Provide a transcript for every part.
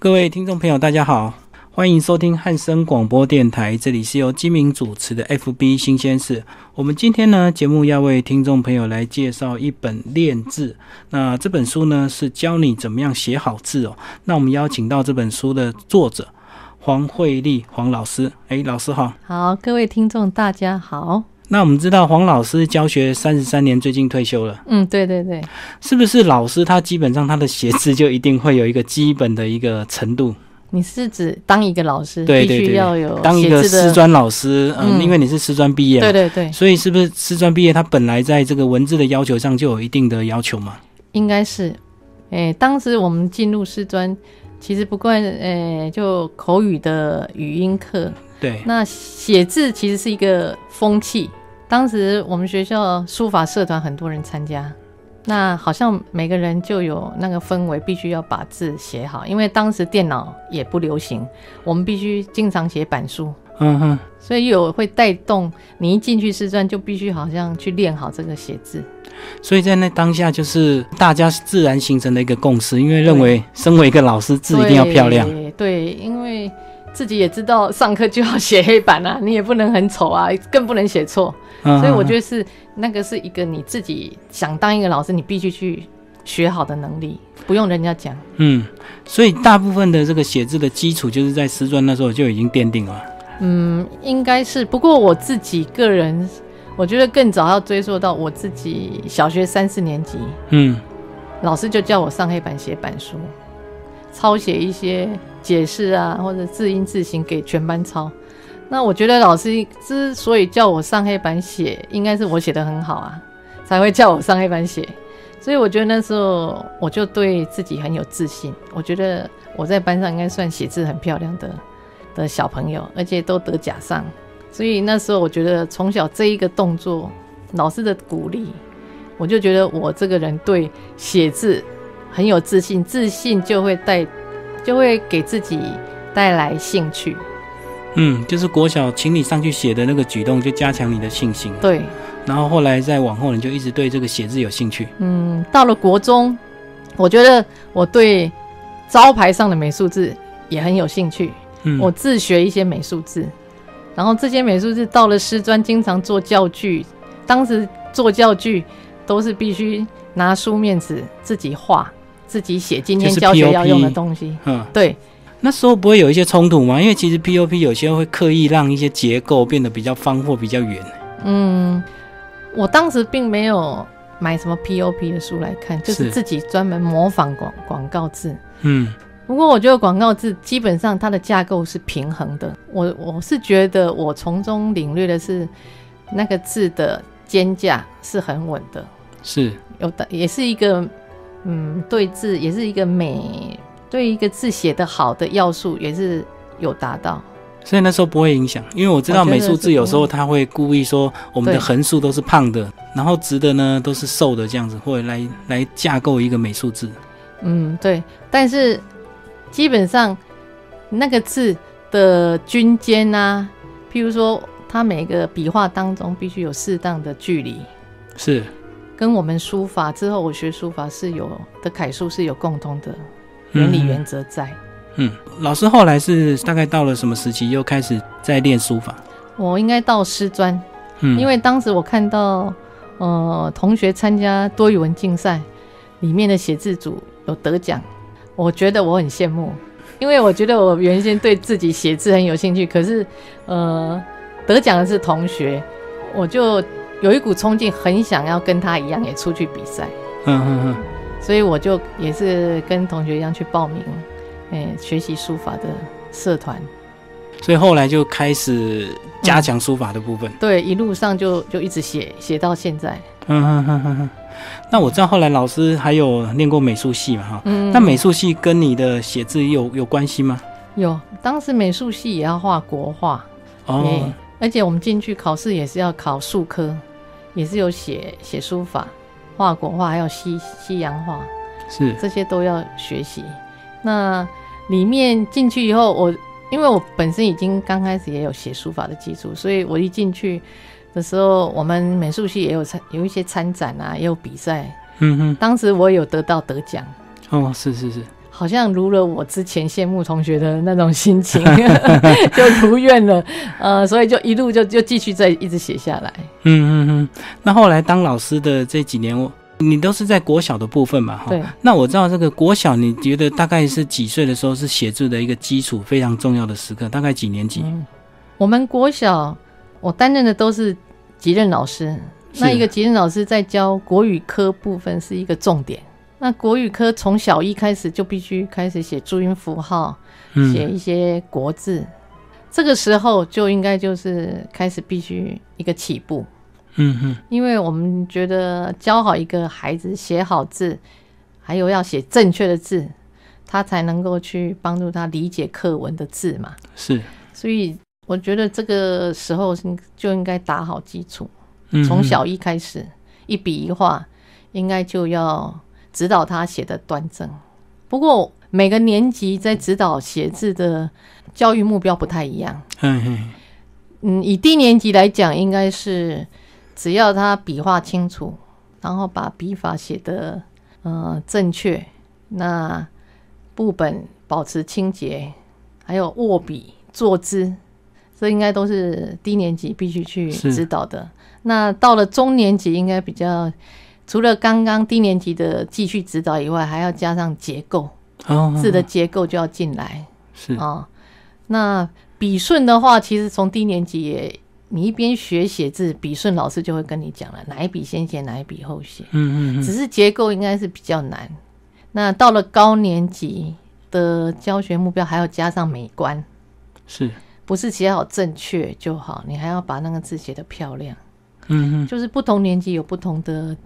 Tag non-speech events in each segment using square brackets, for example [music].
各位听众朋友，大家好，欢迎收听汉声广播电台，这里是由金明主持的 FB 新鲜事。我们今天呢，节目要为听众朋友来介绍一本练字。那这本书呢，是教你怎么样写好字哦。那我们邀请到这本书的作者黄慧丽黄老师，哎，老师好。好，各位听众大家好。那我们知道黄老师教学三十三年，最近退休了。嗯，对对对，是不是老师他基本上他的写字就一定会有一个基本的一个程度？你是指当一个老师，对对对，要有当一个师专老师，嗯，因为你是师专毕业，对对对，所以是不是师专毕业，他本来在这个文字的要求上就有一定的要求嘛？应该是，诶，当时我们进入师专，其实不惯，诶，就口语的语音课，对，那写字其实是一个风气。当时我们学校书法社团很多人参加，那好像每个人就有那个氛围，必须要把字写好，因为当时电脑也不流行，我们必须经常写板书，嗯哼，所以有会带动你一进去师专就必须好像去练好这个写字，所以在那当下就是大家自然形成的一个共识，因为认为身为一个老师字一定要漂亮，对，因为自己也知道上课就要写黑板啊，你也不能很丑啊，更不能写错。所以我觉得是那个是一个你自己想当一个老师，你必须去学好的能力，不用人家讲。嗯，所以大部分的这个写字的基础就是在师专那时候就已经奠定了。嗯，应该是。不过我自己个人，我觉得更早要追溯到我自己小学三四年级。嗯，老师就叫我上黑板写板书，抄写一些解释啊，或者字音字形给全班抄。那我觉得老师之所以叫我上黑板写，应该是我写的很好啊，才会叫我上黑板写。所以我觉得那时候我就对自己很有自信。我觉得我在班上应该算写字很漂亮的的小朋友，而且都得甲上。所以那时候我觉得从小这一个动作，老师的鼓励，我就觉得我这个人对写字很有自信，自信就会带，就会给自己带来兴趣。嗯，就是国小请你上去写的那个举动，就加强你的信心。对，然后后来再往后，你就一直对这个写字有兴趣。嗯，到了国中，我觉得我对招牌上的美术字也很有兴趣。嗯，我自学一些美术字，然后这些美术字到了师专，经常做教具。当时做教具都是必须拿书面纸自己画、自己写，今天教学要用的东西。嗯，对。那时候不会有一些冲突吗？因为其实 POP 有些会刻意让一些结构变得比较方或比较圆。嗯，我当时并没有买什么 POP 的书来看，就是自己专门模仿广广告字。嗯，不过我觉得广告字基本上它的架构是平衡的。我我是觉得我从中领略的是那个字的肩架是很稳的，是有的，也是一个嗯对字，也是一个美。对一个字写的好的要素也是有达到，所以那时候不会影响，因为我知道美术字有时候他会故意说我们的横竖都是胖的，然后直的呢都是瘦的这样子，或者来来架构一个美术字。嗯，对。但是基本上那个字的均间啊，譬如说它每个笔画当中必须有适当的距离，是跟我们书法之后我学书法是有的楷书是有共通的。原理原则在。嗯，老师后来是大概到了什么时期又开始在练书法？我应该到师专，嗯，因为当时我看到，呃，同学参加多语文竞赛，里面的写字组有得奖，我觉得我很羡慕，因为我觉得我原先对自己写字很有兴趣，可是，呃，得奖的是同学，我就有一股冲劲，很想要跟他一样也出去比赛。嗯嗯嗯。所以我就也是跟同学一样去报名，哎，学习书法的社团。所以后来就开始加强书法的部分。对，一路上就就一直写写到现在。嗯哼哼哼哼。那我知道后来老师还有念过美术系嘛？哈。嗯。那美术系跟你的写字有有关系吗？有，当时美术系也要画国画。哦。而且我们进去考试也是要考数科，也是有写写书法。画国画还有西西洋画，是这些都要学习。那里面进去以后，我因为我本身已经刚开始也有写书法的基础，所以我一进去的时候，我们美术系也有参有一些参展啊，也有比赛。嗯哼，当时我有得到得奖。哦，是是是，好像如了我之前羡慕同学的那种心情，[laughs] [laughs] 就如愿了。呃，所以就一路就就继续在一直写下来。嗯嗯嗯。那后来当老师的这几年，我你都是在国小的部分嘛？哈。对。那我知道这个国小，你觉得大概是几岁的时候是写字的一个基础非常重要的时刻？大概几年级？我们国小，我担任的都是级任老师。那一个级任老师在教国语科部分是一个重点。那国语科从小一开始就必须开始写注音符号，写一些国字，这个时候就应该就是开始必须一个起步。嗯哼，因为我们觉得教好一个孩子写好字，还有要写正确的字，他才能够去帮助他理解课文的字嘛。是，所以我觉得这个时候就应该打好基础，从小一开始，一笔一画应该就要。指导他写的端正，不过每个年级在指导写字的教育目标不太一样。嗯嗯，以低年级来讲，应该是只要他笔画清楚，然后把笔法写的呃正确，那部本保持清洁，还有握笔坐姿，这应该都是低年级必须去指导的。那到了中年级，应该比较。除了刚刚低年级的继续指导以外，还要加上结构，字的结构就要进来。是啊，那笔顺的话，其实从低年级也，你一边学写字，笔顺老师就会跟你讲了，哪一笔先写，哪一笔后写。嗯嗯嗯。只是结构应该是比较难。那到了高年级的教学目标，还要加上美观，是不是写好正确就好？你还要把那个字写得漂亮。嗯嗯，就是不同年级有不同的。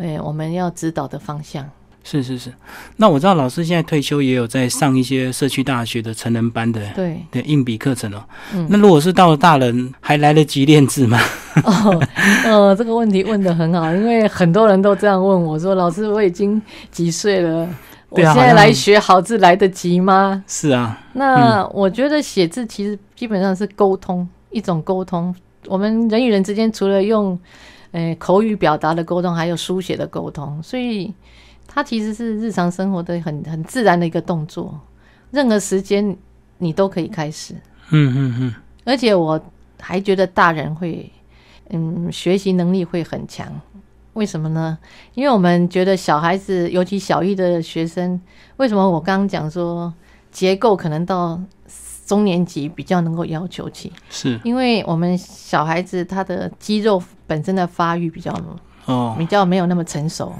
哎，我们要指导的方向是是是。那我知道老师现在退休，也有在上一些社区大学的成人班的对的硬笔课程哦。嗯，那如果是到了大人，还来得及练字吗？哦，呃，这个问题问的很好，因为很多人都这样问我说：“老师，我已经几岁了？我现在来学好字来得及吗？”是啊。那我觉得写字其实基本上是沟通，一种沟通。我们人与人之间除了用。诶，口语表达的沟通，还有书写的沟通，所以它其实是日常生活的很很自然的一个动作，任何时间你都可以开始。嗯嗯嗯。而且我还觉得大人会，嗯，学习能力会很强。为什么呢？因为我们觉得小孩子，尤其小一的学生，为什么我刚刚讲说结构可能到。中年级比较能够要求起，是。因为我们小孩子他的肌肉本身的发育比较哦，比较没有那么成熟，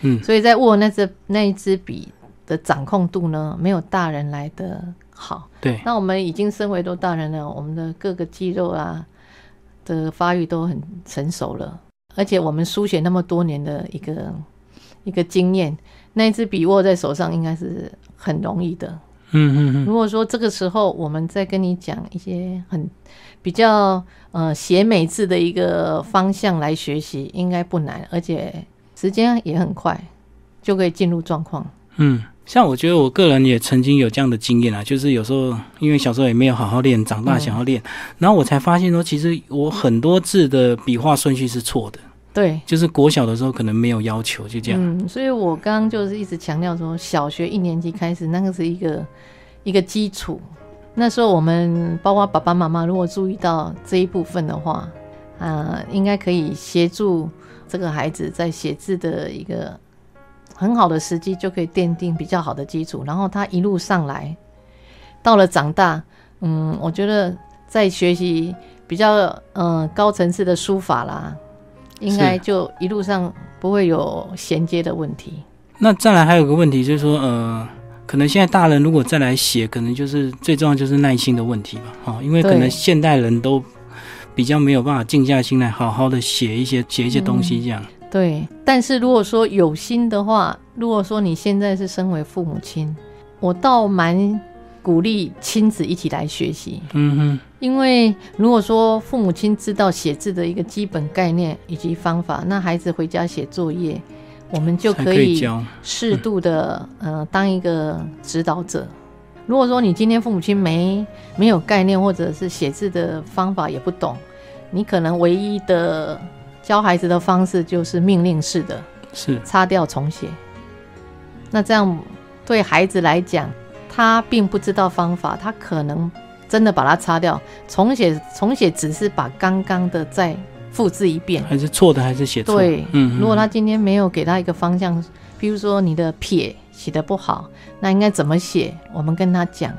嗯，所以在握那支那一支笔的掌控度呢，没有大人来的好。对，那我们已经身为都大人了，我们的各个肌肉啊的发育都很成熟了，而且我们书写那么多年的一个一个经验，那一支笔握在手上应该是很容易的。嗯嗯嗯，如果说这个时候我们再跟你讲一些很比较呃写美字的一个方向来学习，应该不难，而且时间也很快就可以进入状况。嗯，像我觉得我个人也曾经有这样的经验啊，就是有时候因为小时候也没有好好练，长大想要练，然后我才发现说，其实我很多字的笔画顺序是错的。对，就是国小的时候可能没有要求，就这样。嗯，所以我刚刚就是一直强调说，小学一年级开始，那个是一个一个基础。那时候我们包括爸爸妈妈，如果注意到这一部分的话，啊，应该可以协助这个孩子在写字的一个很好的时机，就可以奠定比较好的基础。然后他一路上来，到了长大，嗯，我觉得在学习比较嗯高层次的书法啦。应该就一路上不会有衔接的问题。那再来还有个问题，就是说，呃，可能现在大人如果再来写，可能就是最重要就是耐心的问题吧，哈，因为可能现代人都比较没有办法静下心来好好的写一些写一些东西这样。对，但是如果说有心的话，如果说你现在是身为父母亲，我倒蛮。鼓励亲子一起来学习，嗯哼，因为如果说父母亲知道写字的一个基本概念以及方法，那孩子回家写作业，我们就可以适度的呃当一个指导者。如果说你今天父母亲没没有概念，或者是写字的方法也不懂，你可能唯一的教孩子的方式就是命令式的，是擦掉重写，那这样。对孩子来讲，他并不知道方法，他可能真的把它擦掉，重写重写只是把刚刚的再复制一遍，还是错的，还是写错？对，嗯。如果他今天没有给他一个方向，比如说你的撇写的不好，那应该怎么写？我们跟他讲，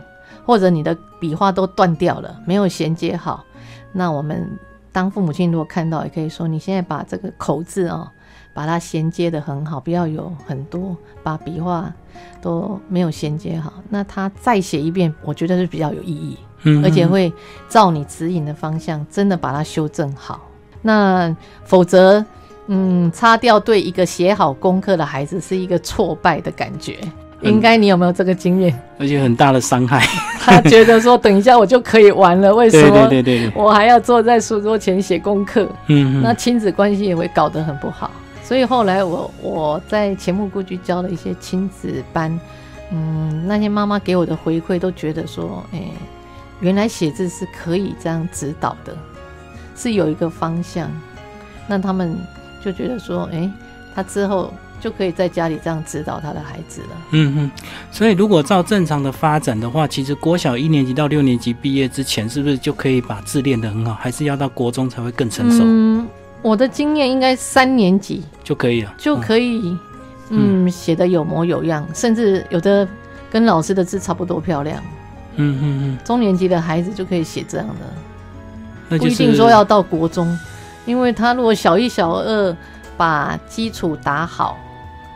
或者你的笔画都断掉了，没有衔接好，那我们当父母亲如果看到，也可以说你现在把这个口字啊。把它衔接的很好，不要有很多把笔画都没有衔接好。那他再写一遍，我觉得是比较有意义，嗯，而且会照你指引的方向，真的把它修正好。那否则，嗯，擦掉对一个写好功课的孩子是一个挫败的感觉。应该你有没有这个经验？而且很大的伤害。他觉得说，等一下我就可以玩了，为什么？对对对，我还要坐在书桌前写功课。嗯，那亲子关系也会搞得很不好。所以后来我我在前木故居教了一些亲子班，嗯，那些妈妈给我的回馈都觉得说，哎，原来写字是可以这样指导的，是有一个方向，那他们就觉得说，哎，他之后就可以在家里这样指导他的孩子了。嗯哼，所以如果照正常的发展的话，其实国小一年级到六年级毕业之前，是不是就可以把字练得很好？还是要到国中才会更成熟？嗯。我的经验应该三年级就可以了，就可以，嗯，写的有模有样，甚至有的跟老师的字差不多漂亮。嗯嗯嗯，中年级的孩子就可以写这样的，不一定说要到国中，因为他如果小一、小二把基础打好，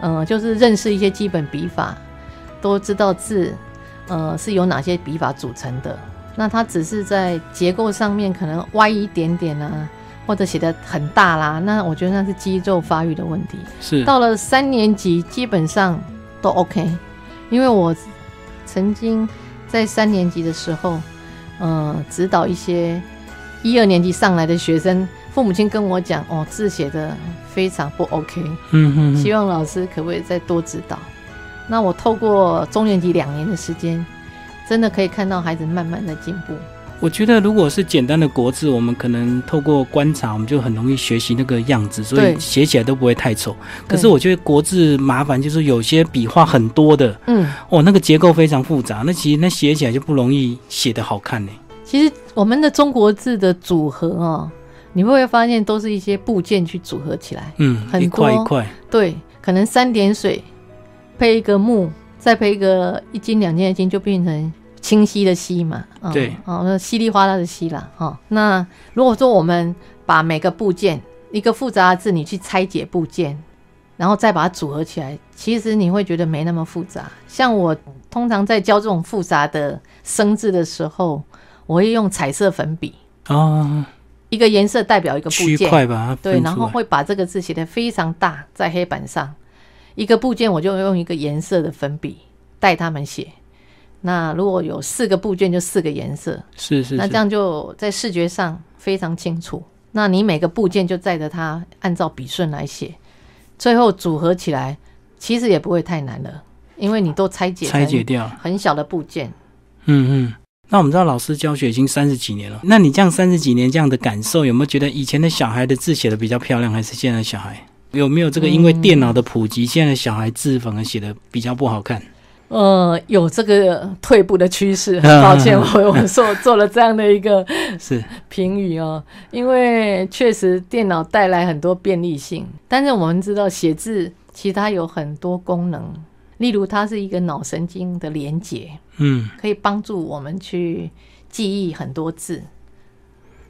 嗯，就是认识一些基本笔法，都知道字，呃，是由哪些笔法组成的，那他只是在结构上面可能歪一点点啊。或者写的很大啦，那我觉得那是肌肉发育的问题。是到了三年级基本上都 OK，因为我曾经在三年级的时候，呃，指导一些一二年级上来的学生，父母亲跟我讲，哦，字写的非常不 OK，嗯哼，希望老师可不可以再多指导？那我透过中年级两年的时间，真的可以看到孩子慢慢的进步。我觉得，如果是简单的国字，我们可能透过观察，我们就很容易学习那个样子，所以写起来都不会太丑。可是我觉得国字麻烦，就是有些笔画很多的，嗯，哦，那个结构非常复杂，那其实那写起来就不容易写的好看呢。其实我们的中国字的组合哦，你会不会发现都是一些部件去组合起来？嗯，一块一块，对，可能三点水配一个木，再配一个一斤两斤的斤，就变成。清晰的晰嘛，对，哦，那稀里哗啦的稀啦，哈。那如果说我们把每个部件一个复杂的字，你去拆解部件，然后再把它组合起来，其实你会觉得没那么复杂。像我通常在教这种复杂的生字的时候，我会用彩色粉笔哦，一个颜色代表一个部件，对，然后会把这个字写得非常大，在黑板上，一个部件我就用一个颜色的粉笔带他们写。那如果有四个部件，就四个颜色，是是，那这样就在视觉上非常清楚。那你每个部件就载着它，按照笔顺来写，最后组合起来，其实也不会太难了，因为你都拆解拆解掉很小的部件。嗯嗯。那我们知道老师教学已经三十几年了，那你这样三十几年这样的感受，有没有觉得以前的小孩的字写的比较漂亮，还是现在的小孩有没有这个因为电脑的普及，现在的小孩字反而写的比较不好看？呃，有这个退步的趋势，很 [laughs] 抱歉，我我说做了这样的一个 [laughs] 是。评语哦，因为确实电脑带来很多便利性，但是我们知道写字其实它有很多功能，例如它是一个脑神经的连接，嗯，可以帮助我们去记忆很多字。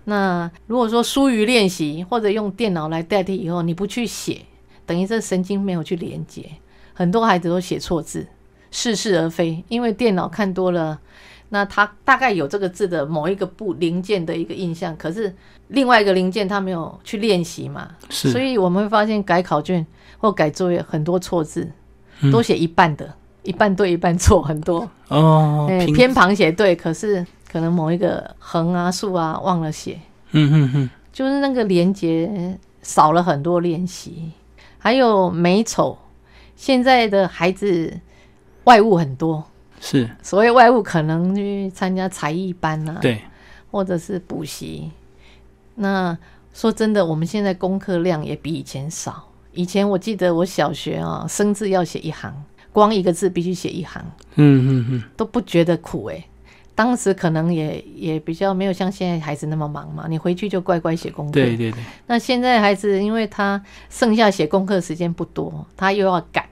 那如果说疏于练习或者用电脑来代替以后，你不去写，等于这神经没有去连接，很多孩子都写错字。似是而非，因为电脑看多了，那他大概有这个字的某一个部零件的一个印象，可是另外一个零件他没有去练习嘛，是，所以我们会发现改考卷或改作业很多错字，都写一半的，一半对一半错很多哦，偏旁写对，可是可能某一个横啊竖啊忘了写，嗯嗯嗯，就是那个连接少了很多练习，还有美丑，现在的孩子。外物很多，是所谓外物，可能去参加才艺班啊，对，或者是补习。那说真的，我们现在功课量也比以前少。以前我记得我小学啊，生字要写一行，光一个字必须写一行，嗯嗯嗯，都不觉得苦哎。当时可能也也比较没有像现在孩子那么忙嘛，你回去就乖乖写功课。对对对。那现在孩子，因为他剩下写功课时间不多，他又要赶，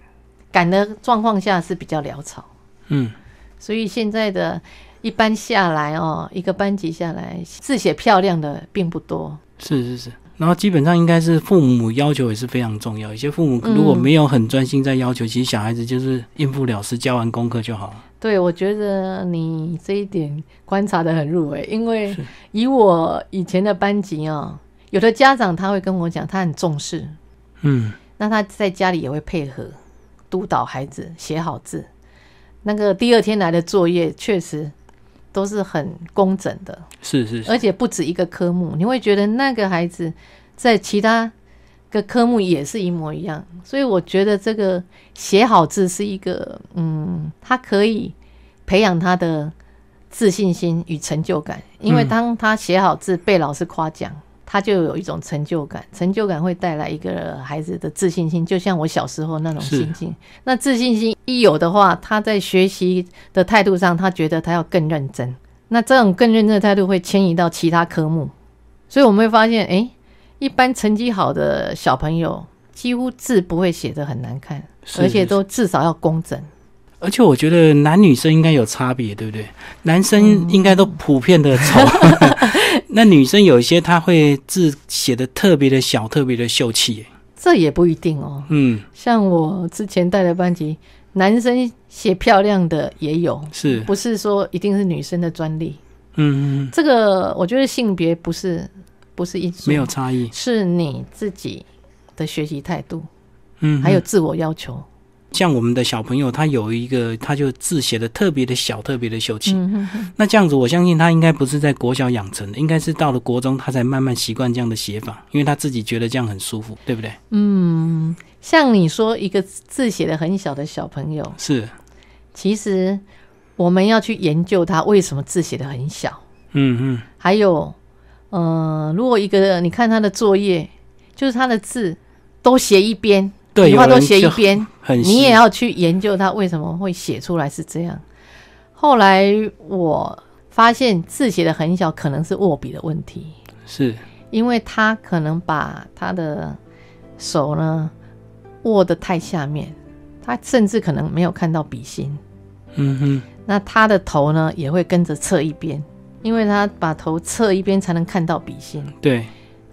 赶的状况下是比较潦草。嗯。所以现在的一般下来哦，一个班级下来字写漂亮的并不多。是是是。然后基本上应该是父母要求也是非常重要。有些父母如果没有很专心在要求，其实小孩子就是应付了事，交完功课就好了。对，我觉得你这一点观察的很入微，因为以我以前的班级哦，有的家长他会跟我讲，他很重视，嗯，那他在家里也会配合督导孩子写好字。那个第二天来的作业确实。都是很工整的，是是，而且不止一个科目，你会觉得那个孩子在其他个科目也是一模一样，所以我觉得这个写好字是一个，嗯，他可以培养他的自信心与成就感，因为当他写好字被老师夸奖。他就有一种成就感，成就感会带来一个孩子的自信心，就像我小时候那种心境。那自信心一有的话，他在学习的态度上，他觉得他要更认真。那这种更认真的态度会迁移到其他科目，所以我们会发现，哎，一般成绩好的小朋友，几乎字不会写的很难看，而且都至少要工整。而且我觉得男女生应该有差别，对不对？男生应该都普遍的丑，[laughs] 那女生有一些她会字写的特别的小，特别的秀气。这也不一定哦。嗯，像我之前带的班级，男生写漂亮的也有，是不是说一定是女生的专利？嗯嗯，这个我觉得性别不是不是因素，没有差异，是你自己的学习态度，嗯，还有自我要求。像我们的小朋友，他有一个，他就字写的特别的小，特别的秀气。那这样子，我相信他应该不是在国小养成的，应该是到了国中，他才慢慢习惯这样的写法，因为他自己觉得这样很舒服，对不对？嗯，像你说一个字写的很小的小朋友，是，其实我们要去研究他为什么字写的很小。嗯嗯。还有，呃，如果一个你看他的作业，就是他的字都写一边。笔画都写一边，[laughs] 你也要去研究他为什么会写出来是这样。后来我发现字写的很小，可能是握笔的问题，是因为他可能把他的手呢握得太下面，他甚至可能没有看到笔芯。嗯哼，那他的头呢也会跟着侧一边，因为他把头侧一边才能看到笔芯。对，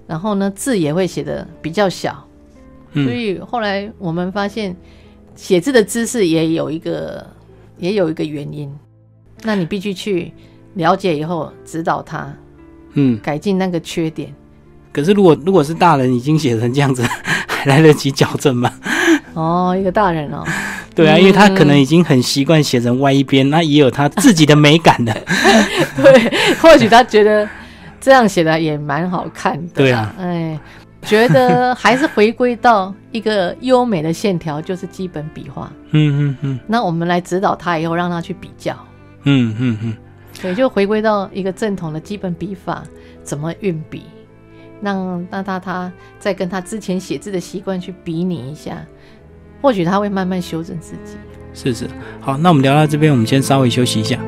然后呢字也会写的比较小。所以后来我们发现，写字的姿势也有一个，也有一个原因。那你必须去了解以后指导他，嗯，改进那个缺点。可是如果如果是大人已经写成这样子，[laughs] 还来得及矫正吗？哦，一个大人哦。对啊，因为他可能已经很习惯写成歪一边，那也有他自己的美感的。[laughs] 对，或许他觉得这样写的也蛮好看的。对啊，哎。觉得还是回归到一个优美的线条，就是基本笔画。嗯嗯嗯。那我们来指导他以后，让他去比较。嗯嗯嗯。对，就回归到一个正统的基本笔法，怎么运笔，让让他他再跟他之前写字的习惯去比拟一下，或许他会慢慢修正自己。是是，好，那我们聊到这边，我们先稍微休息一下。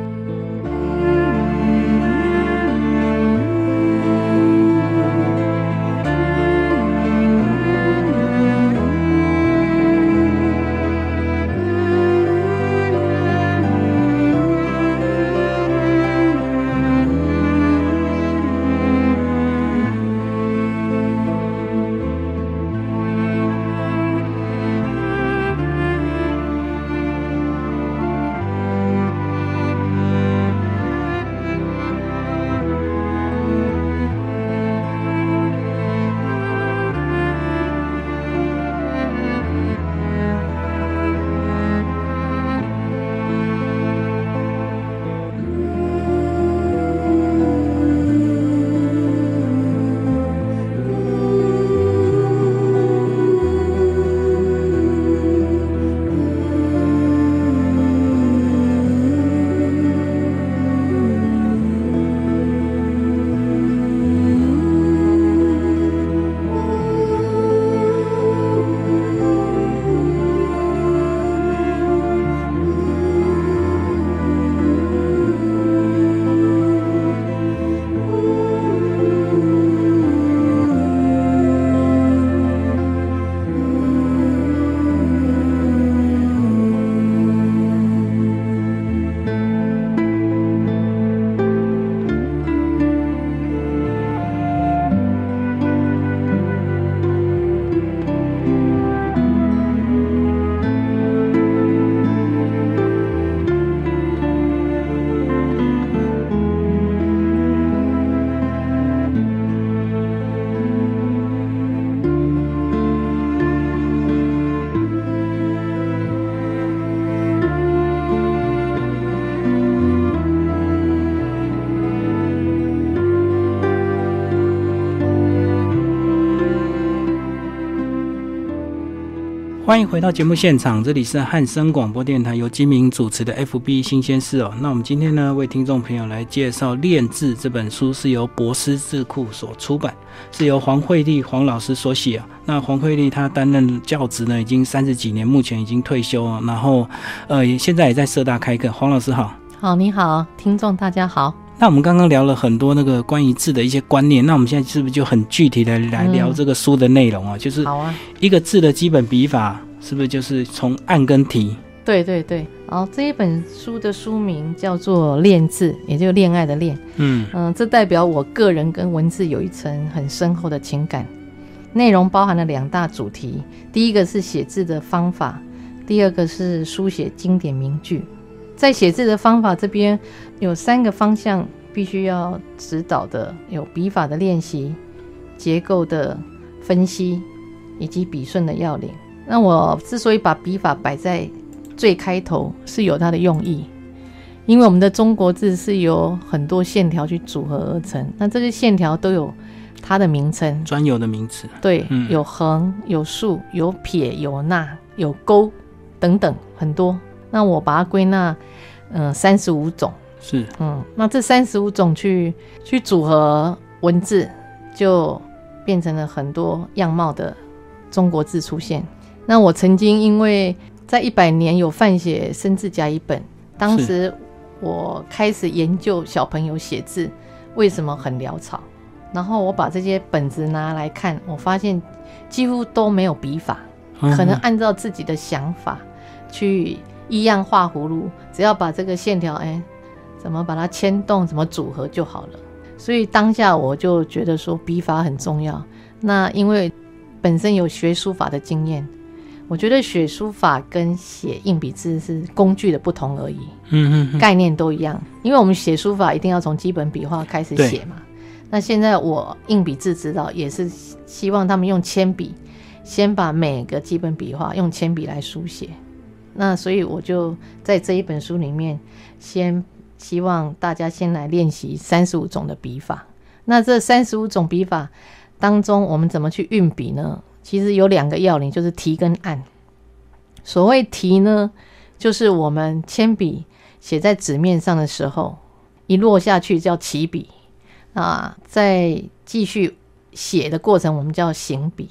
欢迎回到节目现场，这里是汉声广播电台由金明主持的 FB 新鲜事哦。那我们今天呢，为听众朋友来介绍《练字》这本书，是由博思智库所出版，是由黄慧丽黄老师所写啊。那黄慧丽她担任教职呢，已经三十几年，目前已经退休了，然后呃，现在也在社大开课。黄老师好，好，你好，听众大家好。那我们刚刚聊了很多那个关于字的一些观念，那我们现在是不是就很具体的来聊这个书的内容啊？就是好啊，一个字的基本笔法，是不是就是从按跟提？对对对，好，这一本书的书名叫做《练字》，也就是恋爱的恋。嗯嗯，这代表我个人跟文字有一层很深厚的情感。内容包含了两大主题，第一个是写字的方法，第二个是书写经典名句。在写字的方法这边有三个方向必须要指导的，有笔法的练习、结构的分析以及笔顺的要领。那我之所以把笔法摆在最开头，是有它的用意，因为我们的中国字是由很多线条去组合而成，那这些线条都有它的名称，专有的名词。对，有横、有竖、有撇、有捺、有勾等等很多。那我把它归纳，嗯，三十五种是，嗯，那这三十五种去去组合文字，就变成了很多样貌的中国字出现。那我曾经因为在一百年有范写生字甲乙本，当时我开始研究小朋友写字为什么很潦草，然后我把这些本子拿来看，我发现几乎都没有笔法，可能按照自己的想法去。一样画葫芦，只要把这个线条，哎，怎么把它牵动，怎么组合就好了。所以当下我就觉得说笔法很重要。那因为本身有学书法的经验，我觉得写书法跟写硬笔字是工具的不同而已。嗯嗯，概念都一样。因为我们写书法一定要从基本笔画开始写嘛。那现在我硬笔字指导也是希望他们用铅笔，先把每个基本笔画用铅笔来书写。那所以我就在这一本书里面，先希望大家先来练习三十五种的笔法。那这三十五种笔法当中，我们怎么去运笔呢？其实有两个要领，就是提跟按。所谓提呢，就是我们铅笔写在纸面上的时候，一落下去叫起笔啊，在继续写的过程，我们叫行笔，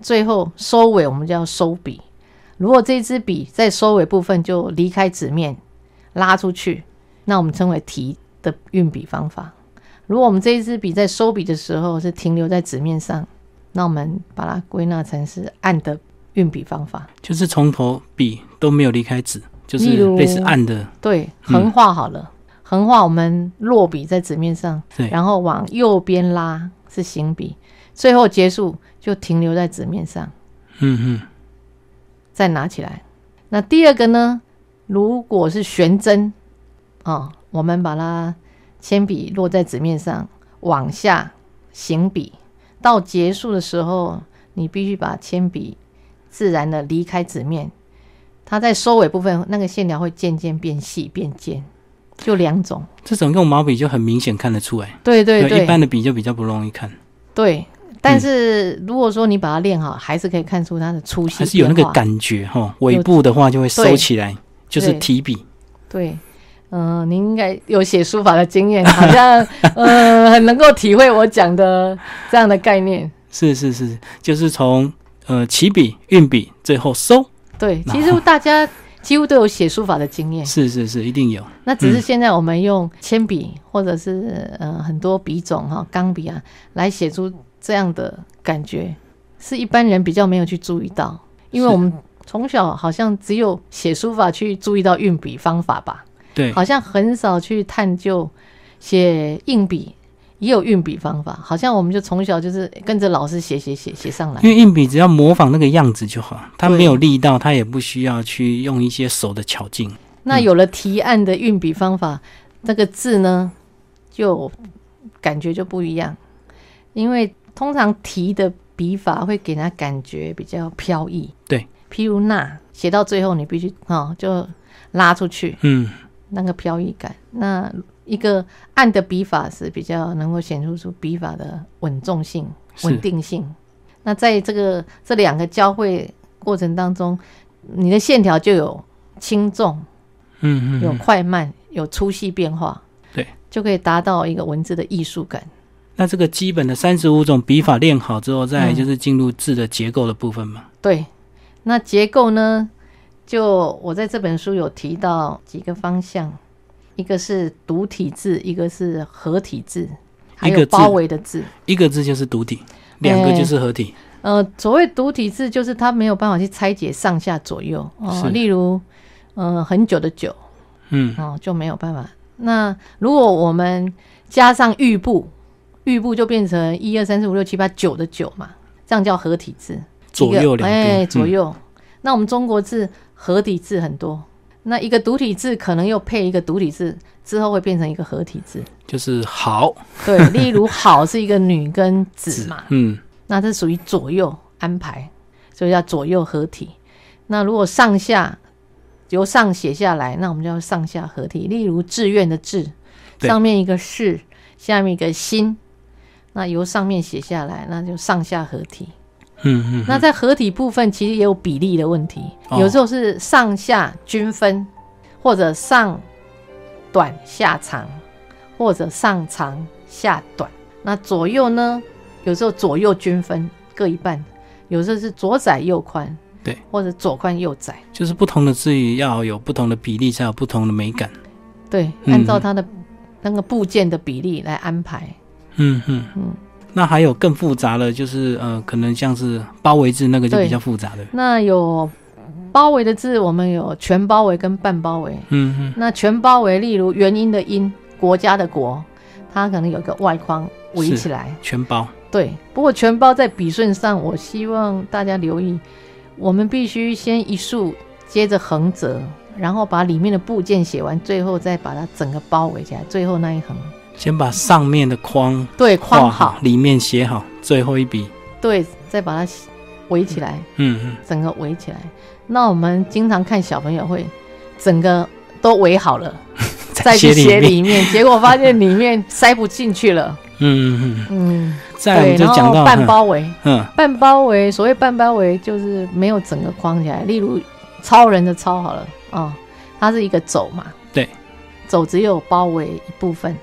最后收尾我们叫收笔。如果这支笔在收尾部分就离开纸面，拉出去，那我们称为提的运笔方法。如果我们这一支笔在收笔的时候是停留在纸面上，那我们把它归纳成是按的运笔方法，就是从头笔都没有离开纸，就是类似按的。对，横画好了，横画我们落笔在纸面上，对，然后往右边拉是行笔，最后结束就停留在纸面上。嗯嗯。再拿起来，那第二个呢？如果是悬针啊，我们把它铅笔落在纸面上，往下行笔，到结束的时候，你必须把铅笔自然的离开纸面，它在收尾部分，那个线条会渐渐变细变尖，就两种。这种用毛笔就很明显看得出来，对对对，一般的笔就比较不容易看。对。但是如果说你把它练好，还是可以看出它的粗细，还是有那个感觉哈。尾部的话就会收起来，就是提笔。对，嗯，您应该有写书法的经验，[laughs] 好像呃很能够体会我讲的这样的概念。是是是，就是从呃起笔、运笔，最后收。对，其实大家 [laughs] 几乎都有写书法的经验。是是是，一定有。那只是现在我们用铅笔或者是呃很多笔种哈，钢笔啊来写出。这样的感觉是一般人比较没有去注意到，因为我们从小好像只有写书法去注意到运笔方法吧，对，好像很少去探究写硬笔也有运笔方法，好像我们就从小就是跟着老师写写写写上来，因为硬笔只要模仿那个样子就好，它没有力道，它也不需要去用一些手的巧劲。那有了提案的运笔方法，那个字呢就感觉就不一样，因为。通常提的笔法会给人家感觉比较飘逸，对。譬如那写到最后，你必须哦就拉出去，嗯，那个飘逸感。那一个按的笔法是比较能够显示出笔法的稳重性、稳定性。那在这个这两个交汇过程当中，你的线条就有轻重，嗯嗯，有快慢，有粗细变化，对，就可以达到一个文字的艺术感。那这个基本的三十五种笔法练好之后，再就是进入字的结构的部分嘛？对，那结构呢？就我在这本书有提到几个方向，一个是独体字，一个是合体字，还有包围的字。一个字就是独体，两个就是合体。呃，所谓独体字，就是它没有办法去拆解上下左右哦。例如，呃，很久的久，嗯，哦就没有办法。那如果我们加上玉部，玉部就变成一二三四五六七八九的九嘛，这样叫合体字。左右两哎，左右。那我们中国字。合体字很多，那一个独体字可能又配一个独体字，之后会变成一个合体字，就是好。对，例如好是一个女跟子 [laughs] 嘛，嗯，那这属于左右安排，所以叫左右合体。那如果上下由上写下来，那我们叫上下合体。例如志愿的志，上面一个是，下面一个心，那由上面写下来，那就上下合体。嗯嗯，那在合体部分其实也有比例的问题，有时候是上下均分，或者上短下长，或者上长下短。那左右呢，有时候左右均分各一半，有时候是左窄右宽，对，或者左宽右窄，就是不同的字语要有不同的比例，才有不同的美感。对，按照它的那个部件的比例来安排。嗯嗯嗯。那还有更复杂的，就是呃，可能像是包围字那个就比较复杂的。那有包围的字，我们有全包围跟半包围。嗯嗯。那全包围，例如元音的音，国家的国，它可能有个外框围起来。全包。对，不过全包在笔顺上，我希望大家留意，我们必须先一竖，接着横折，然后把里面的部件写完，最后再把它整个包围起来，最后那一横。先把上面的框对框好，里面写好，最后一笔。对，再把它围起来，嗯嗯，整个围起来。那我们经常看小朋友会整个都围好了，[laughs] 再去写里面，[laughs] 结果发现里面塞不进去了。嗯嗯嗯，再就讲到半包围，嗯，半包围，所谓半包围就是没有整个框起来。例如超人的超好了哦，它是一个走嘛，对，走只有包围一部分。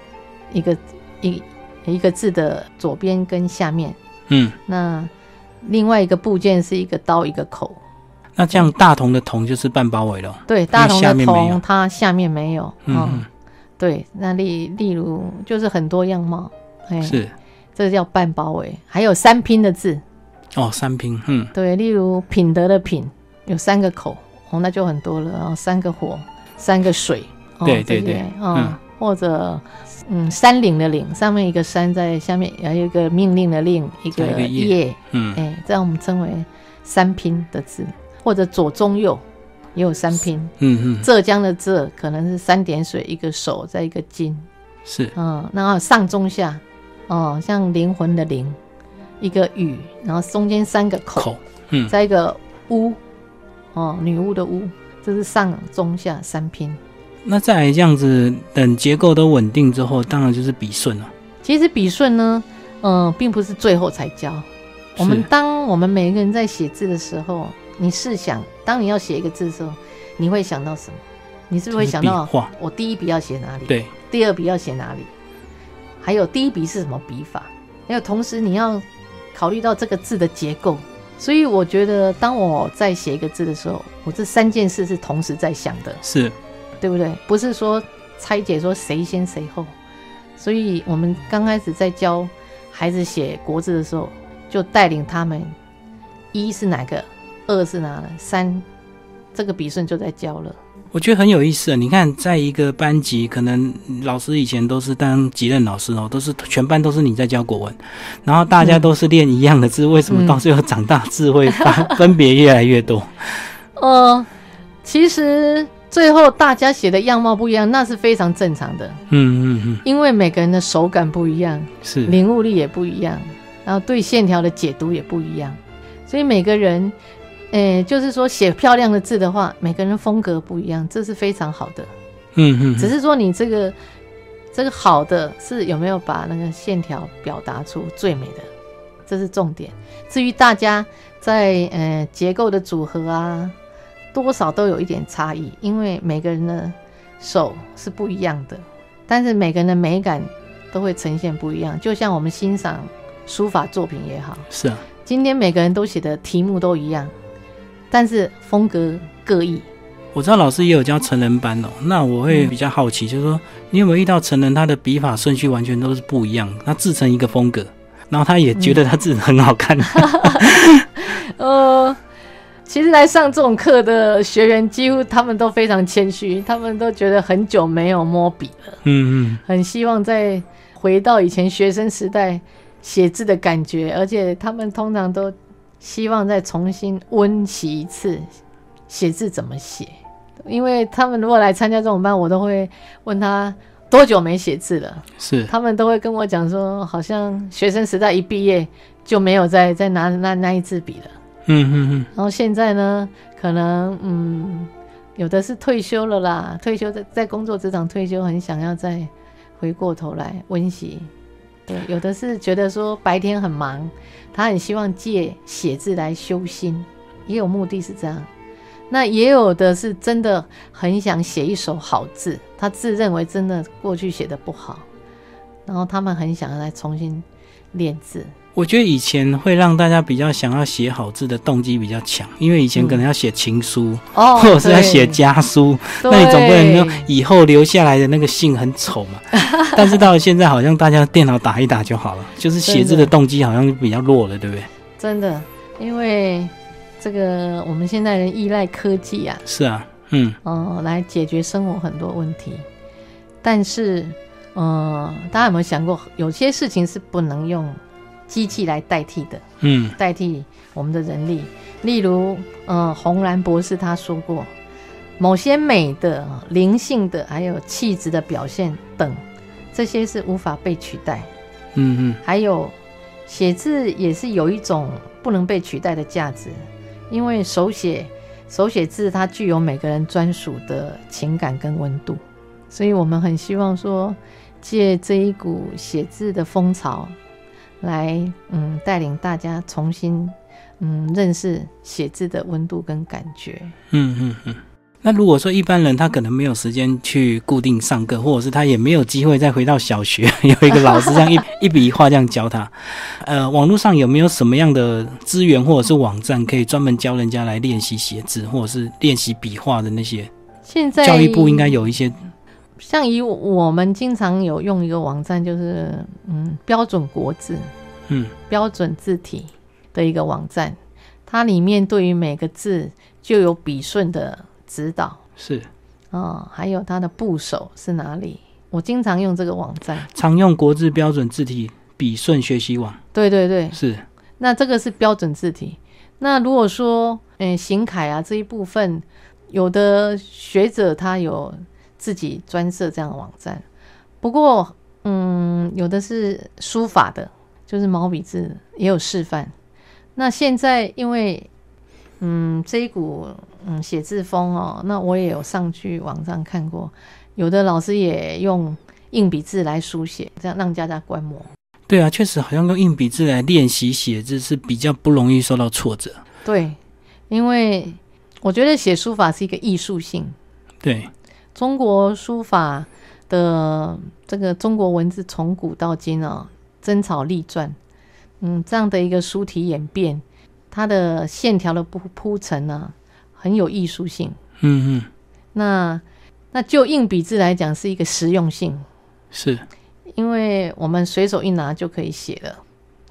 一个一一个字的左边跟下面，嗯，那另外一个部件是一个刀一个口，那这样大同的同就是半包围了。对，大同的同它下面没有，嗯，对，那例例如就是很多样貌，哎，是，这叫半包围。还有三拼的字，哦，三拼，嗯，对，例如品德的品有三个口，哦，那就很多了，然后三个火，三个水，对对对，嗯，或者。嗯，山岭的岭上面一个山在下面，还有一个命令的令，一个叶，嗯，哎，这样我们称为三拼的字，或者左中右也有三拼，嗯嗯，浙江的浙可能是三点水一个手在一个金，是，嗯，然后上中下，哦，像灵魂的灵，一个雨，然后中间三个口，嗯，在一个巫，哦，女巫的巫，这是上中下三拼。那再来这样子，等结构都稳定之后，当然就是笔顺了。其实笔顺呢，嗯，并不是最后才教。我们当我们每一个人在写字的时候，你试想，当你要写一个字的时候，你会想到什么？你是不是会想到我第一笔要写哪里？对，第二笔要写哪里？还有第一笔是什么笔法？还有同时你要考虑到这个字的结构。所以我觉得，当我在写一个字的时候，我这三件事是同时在想的。是。对不对？不是说拆解说谁先谁后，所以我们刚开始在教孩子写国字的时候，就带领他们一是哪个，二是哪了，三这个笔顺就在教了。我觉得很有意思啊！你看，在一个班级，可能老师以前都是当几任老师哦，都是全班都是你在教国文，然后大家都是练一样的字，为什么到最后长大智慧分别越来越多？[laughs] 呃，其实。最后大家写的样貌不一样，那是非常正常的。嗯嗯嗯，因为每个人的手感不一样，是领悟力也不一样，然后对线条的解读也不一样，所以每个人，诶，就是说写漂亮的字的话，每个人风格不一样，这是非常好的。嗯嗯，只是说你这个这个好的是有没有把那个线条表达出最美的这是重点。至于大家在呃结构的组合啊，多少都有一点差异，因为每个人的手是不一样的，但是每个人的美感都会呈现不一样。就像我们欣赏书法作品也好，是啊，今天每个人都写的题目都一样，但是风格各异。我知道老师也有教成人班哦，那我会比较好奇，就是说你有没有遇到成人他的笔法顺序完全都是不一样，他自成一个风格，然后他也觉得他自己很好看。[laughs] [laughs] 呃，其实来上这种课的学员，几乎他们都非常谦虚，他们都觉得很久没有摸笔了，嗯嗯，很希望再回到以前学生时代写字的感觉，而且他们通常都希望再重新温习一次写字怎么写。因为他们如果来参加这种班，我都会问他多久没写字了。是，他们都会跟我讲说，好像学生时代一毕业就没有再再拿那那一支笔了。嗯嗯嗯。然后现在呢，可能嗯，有的是退休了啦，退休在在工作职场退休，很想要再回过头来温习。对，有的是觉得说白天很忙，他很希望借写字来修心，也有目的是这样。那也有的是真的很想写一手好字，他自认为真的过去写的不好，然后他们很想要来重新练字。我觉得以前会让大家比较想要写好字的动机比较强，因为以前可能要写情书，哦，[laughs] 或者是要写家书，那你总不能说以后留下来的那个信很丑嘛。[laughs] 但是到了现在，好像大家电脑打一打就好了，就是写字的动机好像比较弱了，对不对？真的，因为。这个我们现在人依赖科技啊，是啊，嗯，哦，来解决生活很多问题，但是，呃，大家有没有想过，有些事情是不能用机器来代替的，嗯，代替我们的人力，例如，嗯，红蓝博士他说过，某些美的、灵性的，还有气质的表现等，这些是无法被取代，嗯嗯，还有写字也是有一种不能被取代的价值。因为手写手写字，它具有每个人专属的情感跟温度，所以我们很希望说，借这一股写字的风潮，来嗯带领大家重新嗯认识写字的温度跟感觉。嗯嗯嗯。那如果说一般人他可能没有时间去固定上课，或者是他也没有机会再回到小学 [laughs] 有一个老师这样一 [laughs] 一笔一画这样教他，呃，网络上有没有什么样的资源或者是网站可以专门教人家来练习写字或者是练习笔画的那些？现在教育部应该有一些，像以我们经常有用一个网站，就是嗯标准国字，嗯标准字体的一个网站，它里面对于每个字就有笔顺的。指导是哦，还有它的部首是哪里？我经常用这个网站，常用国字标准字体笔顺学习网。对对对，是。那这个是标准字体。那如果说，嗯，行楷啊这一部分，有的学者他有自己专设这样的网站。不过，嗯，有的是书法的，就是毛笔字也有示范。那现在因为嗯，这一股嗯写字风哦，那我也有上去网上看过，有的老师也用硬笔字来书写，这样让大家观摩。对啊，确实好像用硬笔字来练习写字是比较不容易受到挫折。对，因为我觉得写书法是一个艺术性。对，中国书法的这个中国文字从古到今啊，真草隶篆，嗯，这样的一个书体演变。它的线条的铺铺陈呢，很有艺术性。嗯嗯，那那就硬笔字来讲，是一个实用性。是，因为我们随手一拿就可以写了。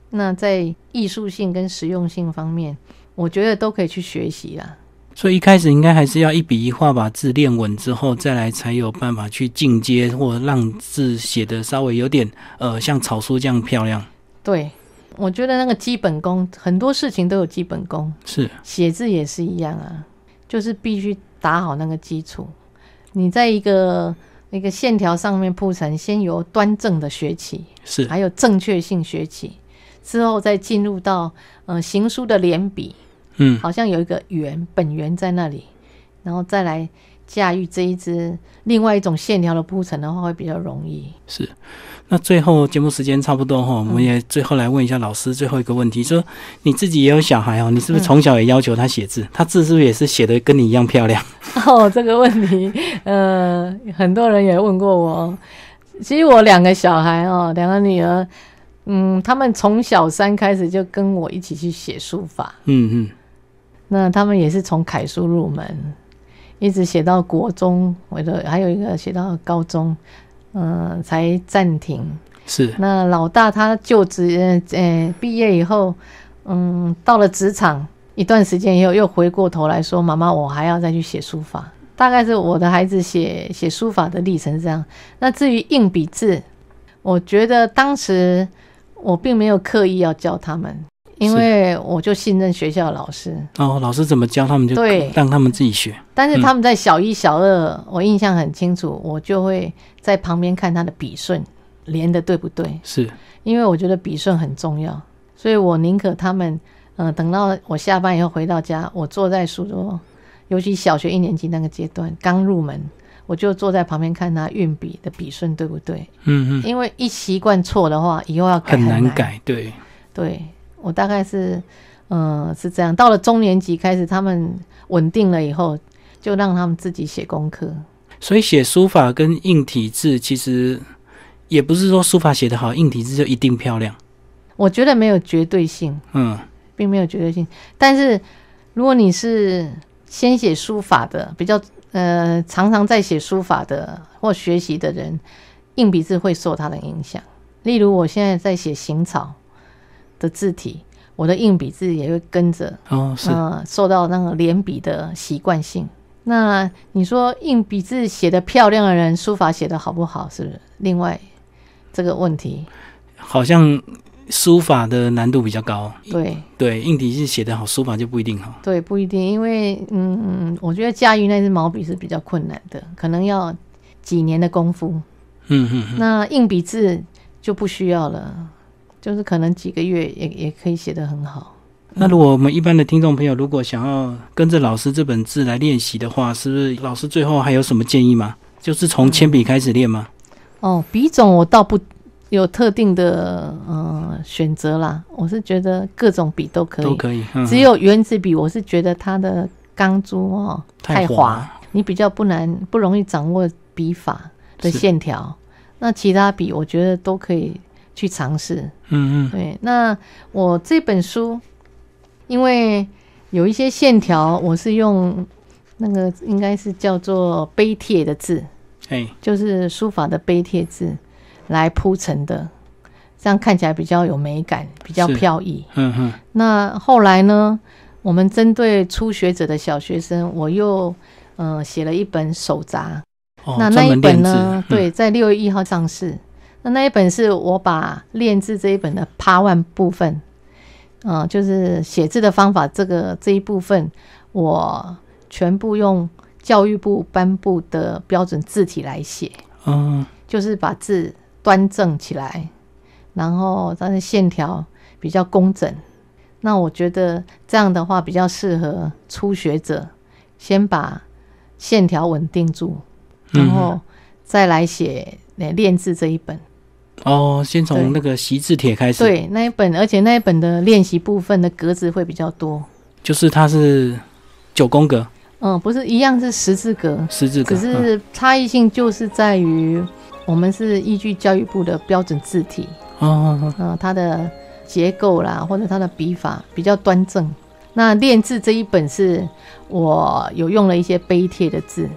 那在艺术性跟实用性方面，我觉得都可以去学习啦。所以一开始应该还是要一笔一画把字练稳之后，再来才有办法去进阶，或让字写的稍微有点呃像草书这样漂亮。对。我觉得那个基本功，很多事情都有基本功，是写字也是一样啊，就是必须打好那个基础。你在一个那个线条上面铺陈，先由端正的学起，是还有正确性学起，之后再进入到呃行书的连笔，嗯，好像有一个圆本源在那里，然后再来驾驭这一支另外一种线条的铺陈的话，会比较容易。是。那最后节目时间差不多哈，我们也最后来问一下老师最后一个问题：说你自己也有小孩哦，你是不是从小也要求他写字？他字是不是也是写的跟你一样漂亮？[laughs] 哦，这个问题，呃，很多人也问过我。其实我两个小孩哦，两个女儿，嗯，他们从小三开始就跟我一起去写书法。嗯嗯。那他们也是从楷书入门，一直写到国中，或者还有一个写到高中。嗯，才暂停。是那老大他就职，呃，毕业以后，嗯，到了职场一段时间以后，又回过头来说：“妈妈，我还要再去写书法。”大概是我的孩子写写书法的历程是这样。那至于硬笔字，我觉得当时我并没有刻意要教他们。因为我就信任学校老师哦，老师怎么教他们就对，让他们自己学。但是他们在小一、小二，我印象很清楚，我就会在旁边看他的笔顺连的对不对。是，因为我觉得笔顺很重要，所以我宁可他们，嗯，等到我下班以后回到家，我坐在书桌，尤其小学一年级那个阶段刚入门，我就坐在旁边看他运笔的笔顺对不对。嗯嗯。因为一习惯错的话，以后要改很难改。对对。我大概是，嗯，是这样。到了中年级开始，他们稳定了以后，就让他们自己写功课。所以写书法跟硬体字，其实也不是说书法写得好，硬体字就一定漂亮。我觉得没有绝对性，嗯，并没有绝对性。但是如果你是先写书法的，比较呃常常在写书法的或学习的人，硬笔字会受它的影响。例如我现在在写行草。的字体，我的硬笔字也会跟着哦，是受到那个连笔的习惯性。那你说硬笔字写的漂亮的人，书法写的好不好？是不是？另外这个问题，好像书法的难度比较高。对对，硬笔字写的好，书法就不一定好。对，不一定，因为嗯，我觉得驾驭那支毛笔是比较困难的，可能要几年的功夫。嗯嗯。那硬笔字就不需要了。就是可能几个月也也可以写得很好。那如果我们一般的听众朋友，如果想要跟着老师这本字来练习的话，是不是老师最后还有什么建议吗？就是从铅笔开始练吗？哦，笔种我倒不有特定的呃选择啦。我是觉得各种笔都可以，都可以。只有圆子笔，我是觉得它的钢珠哦太滑，你比较不难不容易掌握笔法的线条。那其他笔我觉得都可以。去尝试，嗯嗯，对。那我这本书，因为有一些线条，我是用那个应该是叫做碑帖的字，哎，就是书法的碑帖字来铺成的，这样看起来比较有美感，比较飘逸。嗯哼。那后来呢，我们针对初学者的小学生，我又嗯写了一本手札。那那一本呢，对，在六月一号上市。那那一本是我把练字这一本的 Part One 部分，嗯，就是写字的方法这个这一部分，我全部用教育部颁布的标准字体来写，嗯，就是把字端正起来，然后但是线条比较工整。那我觉得这样的话比较适合初学者，先把线条稳定住，然后再来写练字这一本。哦，先从那个习字帖开始。对，那一本，而且那一本的练习部分的格子会比较多。就是它是九宫格。嗯，不是一样是十字格，十字格。只是差异性就是在于，我们是依据教育部的标准字体。哦。嗯，它的结构啦，或者它的笔法比较端正。那练字这一本是我有用了一些碑帖的字。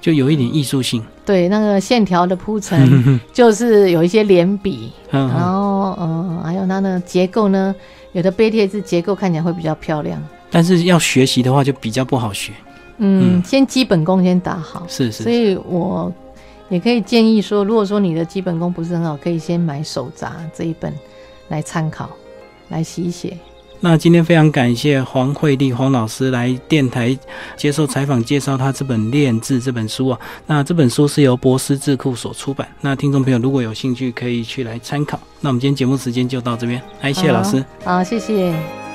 就有一点艺术性，对那个线条的铺陈，[laughs] 就是有一些连笔，然后嗯，还有它的结构呢，有的碑帖字结构看起来会比较漂亮，但是要学习的话就比较不好学。嗯，先基本功先打好，是是，所以我也可以建议说，如果说你的基本功不是很好，可以先买手札这一本来参考，来习写。那今天非常感谢黄慧丽黄老师来电台接受采访，介绍他这本《练字》这本书啊。那这本书是由博思智库所出版。那听众朋友如果有兴趣，可以去来参考。那我们今天节目时间就到这边，哎，谢谢老师。好，谢谢。